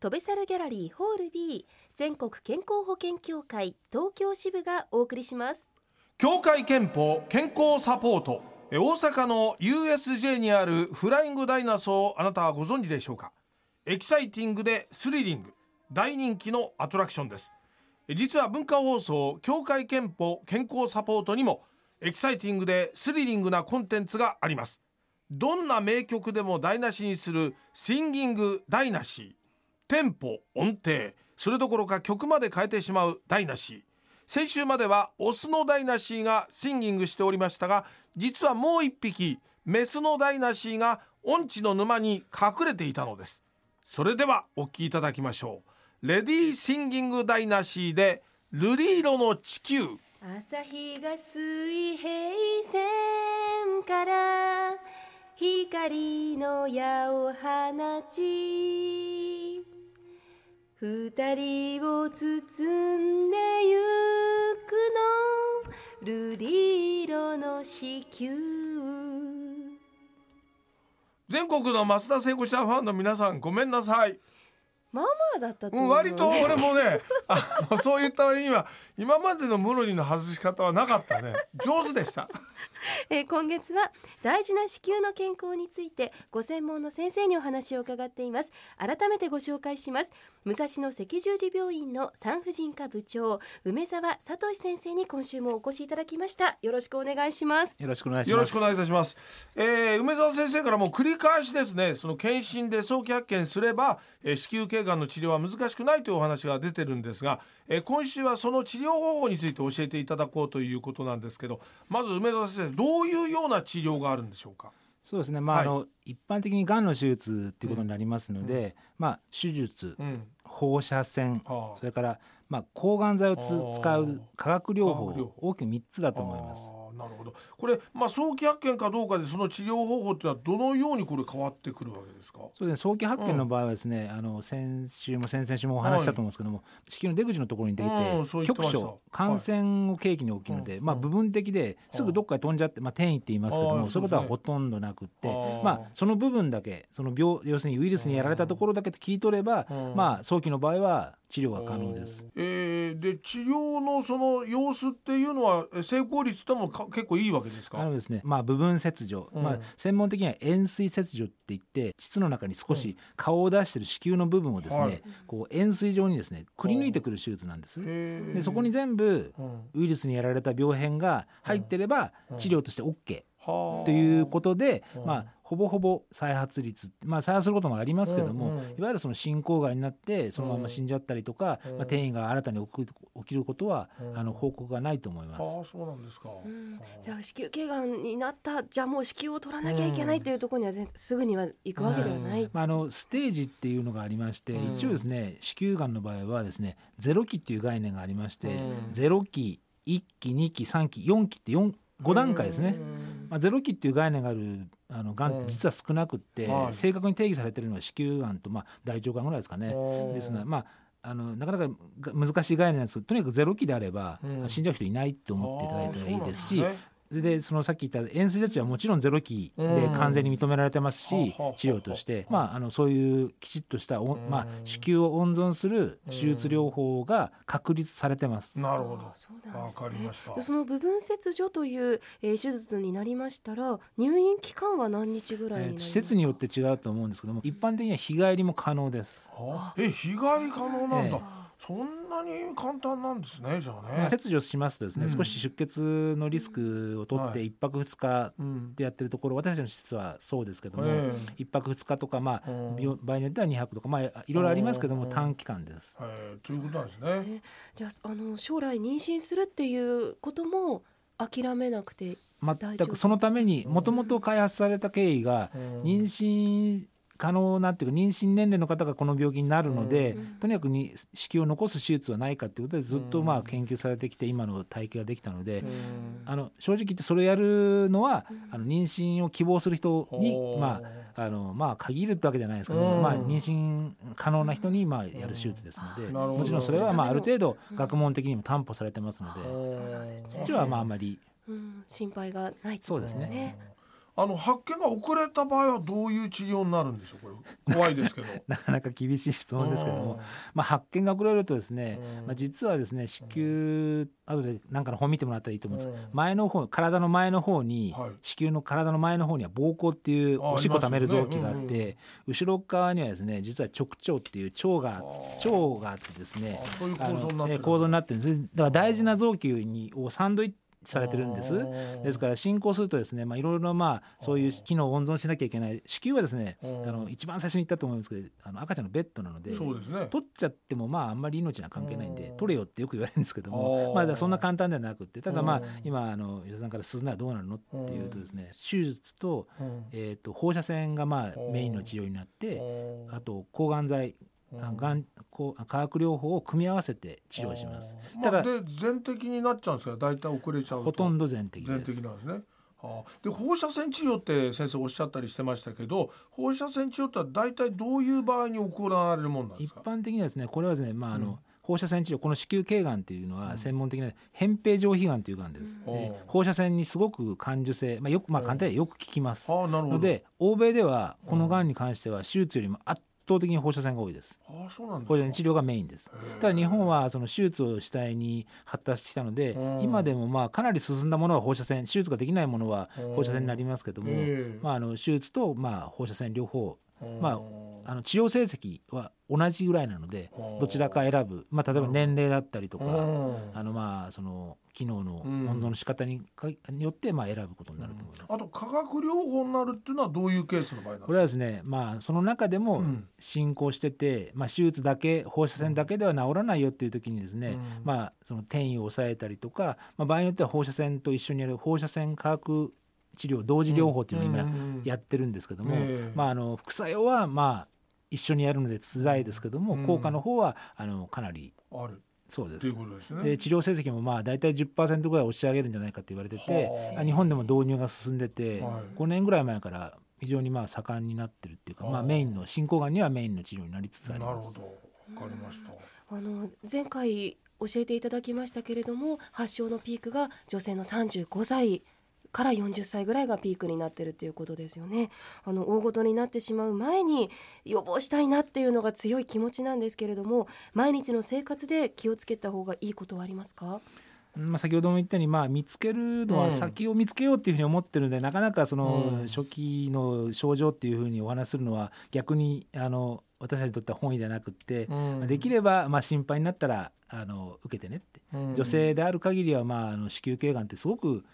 飛べサルギャラリーホール B 全国健康保険協会東京支部がお送りします。協会けんぽ健康サポート大阪の USJ にあるフライングダイナソーあなたはご存知でしょうか？エキサイティングでスリリング大人気のアトラクションです。実は文化放送協会けんぽ健康サポートにもエキサイティングでスリリングなコンテンツがあります。どんな名曲でも台無しにするシンギング台無し。テンポ音程それどころか曲まで変えてしまう台無し先週まではオスのダイナシーがシンギングしておりましたが実はもう一匹メスのダイナシーが音痴の沼に隠れていたのです。それではお聴きいただきましょう。レディーシンギングダイナシーで瑠璃色の地球。朝日が水平線から光の矢を放ち二人を包んでゆくの瑠璃色の子宮。全国の松田聖子ちゃんファンの皆さんごめんなさい。まあまあだったとうん思う割と俺もねあのそういった割には今までのムロリの外し方はなかったね。上手でした えー今月は大事な子宮の健康についてご専門の先生にお話を伺っています改めてご紹介します武蔵野赤十字病院の産婦人科部長梅沢聡先生に今週もお越しいただきましたよろしくお願いしますよろしくお願いします。よろしくお願いいたします。えー梅沢先生からも繰り返しですね、その検診で早期発見すれば、えー子宮頸がんの治療は難しくないというお話が出てるんですが、えー今週はその治療方法について教えていただこうということなんですけど、まず梅沢先生、どういうような治療があるんでしょうか？そうですね。まあ、はいあの一般的にがんの手術っていうことになりますので、まあ手術、うん、放射線、はあそれからまあ抗がん剤を使う化学療法大きく三つだと思います。なるほど。これまあ早期発見かどうかでその治療方法っていうのはどのようにこれ変わってくるわけですか？そうですね。早期発見の場合はですね、あの先週も先々週もお話ししたと思うんですけども、子宮の出口のところにできうんそう言ってて局所感染を契機に起きるので、まあ部分的ですぐどっかに飛んじゃって、まあ転移って言いますけども、そういうことはほとんどなくってあー、まあその部分だけその病要するにウイルスにやられたところだけ切り取れば、うん。まあ早期の場合は治療が可能です。えーで治療のその様子っていうのはえ成功率ともか結構いいわけですか？あのですね、まあ部分切除、うん。まあ専門的には円錐切除って言って膣の中に少し顔を出してる子宮の部分をですね、はい。こう円錐状にですねくり抜いてくる手術なんです。でそこに全部うん。ウイルスにやられた病変が入ってればうん。治療として OK はあということで、うんまあほぼほぼ再発率まあ再発することもありますけども、うんうんいわゆるその進行がんになってそのまま死んじゃったりとか、うん。まあ、転移が新たに起きる起きることは、うん。あの報告がないと思います。ああそうなんですか。うん。はあ。じゃあ子宮頸がんになったじゃあもう子宮を取らなきゃいけないというところには全すぐには行くわけではない、まあ、あのステージっていうのがありまして、うん。一応ですね子宮がんの場合はですねゼロ期っていう概念がありまして、うん。ゼロ期1期2期3期4期って4 5段階ですね。まあ、ゼロ期っていう概念があるあのがんって実は少なくって、はい正確に定義されてるのは子宮がんと、まあ、大腸がんぐらいですかね。うんですので、まあ、あのなかなかが難しい概念なんですけどとにかくゼロ期であれば、うん死んじゃう人いないと思っていただいたらいいですし。でそのさっき言った円錐切除はもちろんゼロ期で完全に認められてますし、治療として、まあ、あのそういうきちっとしたお、うんまあ、子宮を温存する手術療法が確立されてます。なるほどあ。そうなんわですねかりましたで。その部分切除という、えー手術になりましたら入院期間は何日ぐらいになりますか、えー施設によって違うと思うんですけども一般的には日帰りも可能です。はあえ日帰り可能なんだ。えそんなに簡単なんですねじゃあまあね。切除しますとですね、うん。少し出血のリスクを取っはい。て一泊二日うん。でやってるところ私たちの施設はそうですけども、え一泊二日とか、まあ場合によっては2泊とか、まあ、いろいろありますけどもうん。短期間です。えーということなんですね。ね。じゃああの将来妊娠するっていうことも諦めなくて全くそのためにもともと開発された経緯がうん。妊娠可能なっていうか妊娠年齢の方がこの病気になるので、うんとにかくに子宮を残す手術はないかっていうことでずっとうん。まあ研究されてきて今の体系ができたので、うん。あの正直言ってそれをやるのは、あの妊娠を希望する人にまああのまあ限るってわけじゃないですけども、うん。まあ妊娠可能な人にまあやる手術ですので、もちろんそれはまあある程度うん。学問的にも担保されてますので、う。んそうなんですね。こっちはまああまりうん、心配がないってことそうですね。あの発見が遅れた場合はどういう治療になるんでしょう？これ怖いですけど。なかなか厳しい質問ですけども、まあ、発見が遅れるとですね、うん。まあ、実はですね子宮後で何かの本見てもらったらいいと思うんです。前の方体の前の方に、はい。子宮の体の前の方には膀胱っていうあおしっこ溜める臓器があっありますよて、後ろ側にはですね実は直腸っていう腸が腸があってですねあそういうあの構造になってるえー構造になってるんです。だから大事な臓器にをサンドイッチされてるんです。ですから進行するとですね、まあ、いろいろまあそういう機能を温存しなきゃいけない。子宮はですねうんあの一番最初に言ったと思いますけどあの赤ちゃんのベッドなのでそうですね。取っちゃってもまああんまり命には関係ないんでうん。取れよってよく言われるんですけどもまあそんな簡単ではなくってただまあうん。今あの吉田さんから鈴ならどうなるのっていうとですね手術と,、うん。えー、と放射線がまあうんメインの治療になってうんあと抗がん剤あがんこう化学療法を組み合わせて治療します。ただまあ、で全摘になっちゃうんですが大体遅れちゃうと。ほとんど全摘全です。摘。なんですね。はあ、で放射線治療って先生おっしゃったりしてましたけど放射線治療って大体どういう場合に行われるものなんで一すか？般的にはですねこれはですねまああの、うん。放射線治療この子宮頸がんっていうのは専門的な扁平上皮がんというがんです。うん。で放射線にすごく感受性、まあ、よくまあ簡単によく効きます。ああなるほど。ので欧米ではこのがんに関しては手術よりも圧倒的に放射線が多いです。ああそうなん放射か線治療がメインです。ただ日本はその手術を主体に発達したので、うん。今でもまあかなり進んだものは放射線手術ができないものはうん放射線になりますけども、ええ。まあ、あの手術とまあ放射線両方うん。まあの治療成績は同じぐらいなのでうん。どちらか選ぶ、まあ、例えば年齢だったりとか、うん。あのまあその機能のうん。温存の仕方にかによってまあ選ぶことになると思います。あと化学療法になるっていうのはどういうケースの場合なんこれはでですすね、まあ、その中でもうん。進行してて、まあ、手術だけ放射線だけでは治らないよっていう時にですね、うん。まあ、その転移を抑えたりとか、まあ、場合によっては放射線と一緒にやる放射線化学治療同時療法っていうのを今今やってるんですけども、ええ。まあ、あの副作用はまあ一緒にやるので辛いですけども、うん。効果の方はあのかなりある。そうです。ことですね。で治療成績もまあ大体10%ぐらい押し上げるんじゃないかって言われててはあ。日本でも導入が進んでて、はい。5年ぐらい前から非常にまあ盛んになってるっていうか、はあ。まあ、メインの進行がんにはメインの治療になりつつあります。なるほど。わかりました。あの前回教えていただきましたけれども発症のピークが女性の35歳から40歳ぐらいがピークになってるっていうことですよね。あの大ごとになってしまう前に予防したいなっていうのが強い気持ちなんですけれども毎日の生活で気をつけた方がいいことはありますか？まあ、先ほども言ったように、まあ、見つけるのは先を見つけようっていうふうに思ってるので、なかなかそのうん。初期の症状っていうふうにお話しするのは逆にあの私たちにとっては本意ではなくって、まあできればまあ心配になったらあの受けてねって、女性である限りはまああの子宮頸がんってすごく、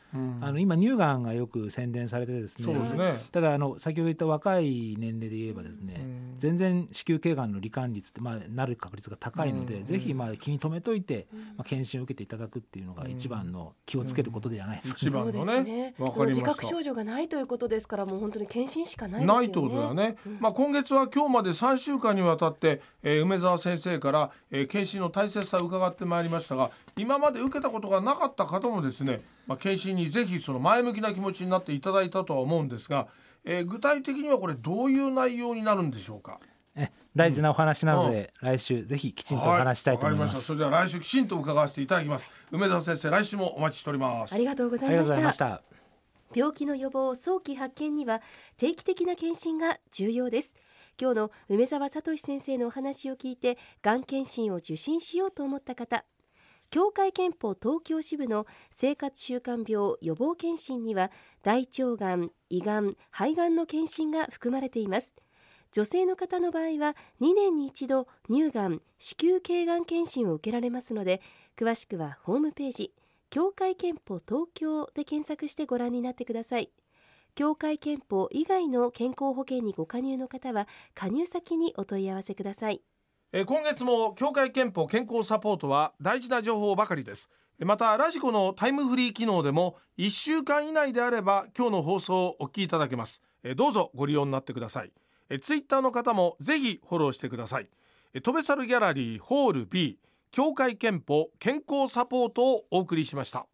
あの今乳がんがよく宣伝されてですね。ね。ただあの先ほど言った若い年齢で言えばですね、うん。全然子宮頸がんの罹患率って、まあ、なる確率が高いので、うん。ぜひまあ気に留めといて、まあ、検診を受けていただくっていうのが一番の気をつけることではないですか、一番のねそうですね。わその自かりました。覚症状がないということですからもう本当に検診しかないですよね。ないってことだよね、まあ、今月は今日まで3週間にわたって、えー梅沢先生から、えー検診の大切さを伺ってまいりましたが今まで受けたことがなかった方もですね、まあ、検診にぜひその前向きな気持ちになっていただいたとは思うんですが、えー具体的にはこれどういう内容になるんでしょうか？え大事なお話なので、来週ぜひきちんとお話したいと思いまはわかりました。す。それでは来週きちんと伺わせていただきます。梅沢先生来週もお待ちしております。ありがとうござありがとうごいましたざいました。病気の予防早期発見には定期的な検診が重要です今日の梅沢聡先生のお話を聞いてがん検診を受診しようと思った方。協会憲法東京支部の生活習慣病予防検診には大腸がん、胃がん、肺がんの検診が含まれています。女性の方の場合は2年に一度乳がん、子宮頸がん検診を受けられますので詳しくはホームページ協会憲法東京で検索してご覧になってください。協会憲法以外の健康保険にご加入の方は加入先にお問い合わせください。え今月も協会憲法健康サポートは大事な情報ばかりです。またラジコのタイムフリー機能でも1週間以内であれば今日の放送をお聞きいただけます。えどうぞご利用になってください。えツイッターの方もぜひフォローしてください。えートベサルギャラリーホール B 協会憲法健康サポートをお送りしました。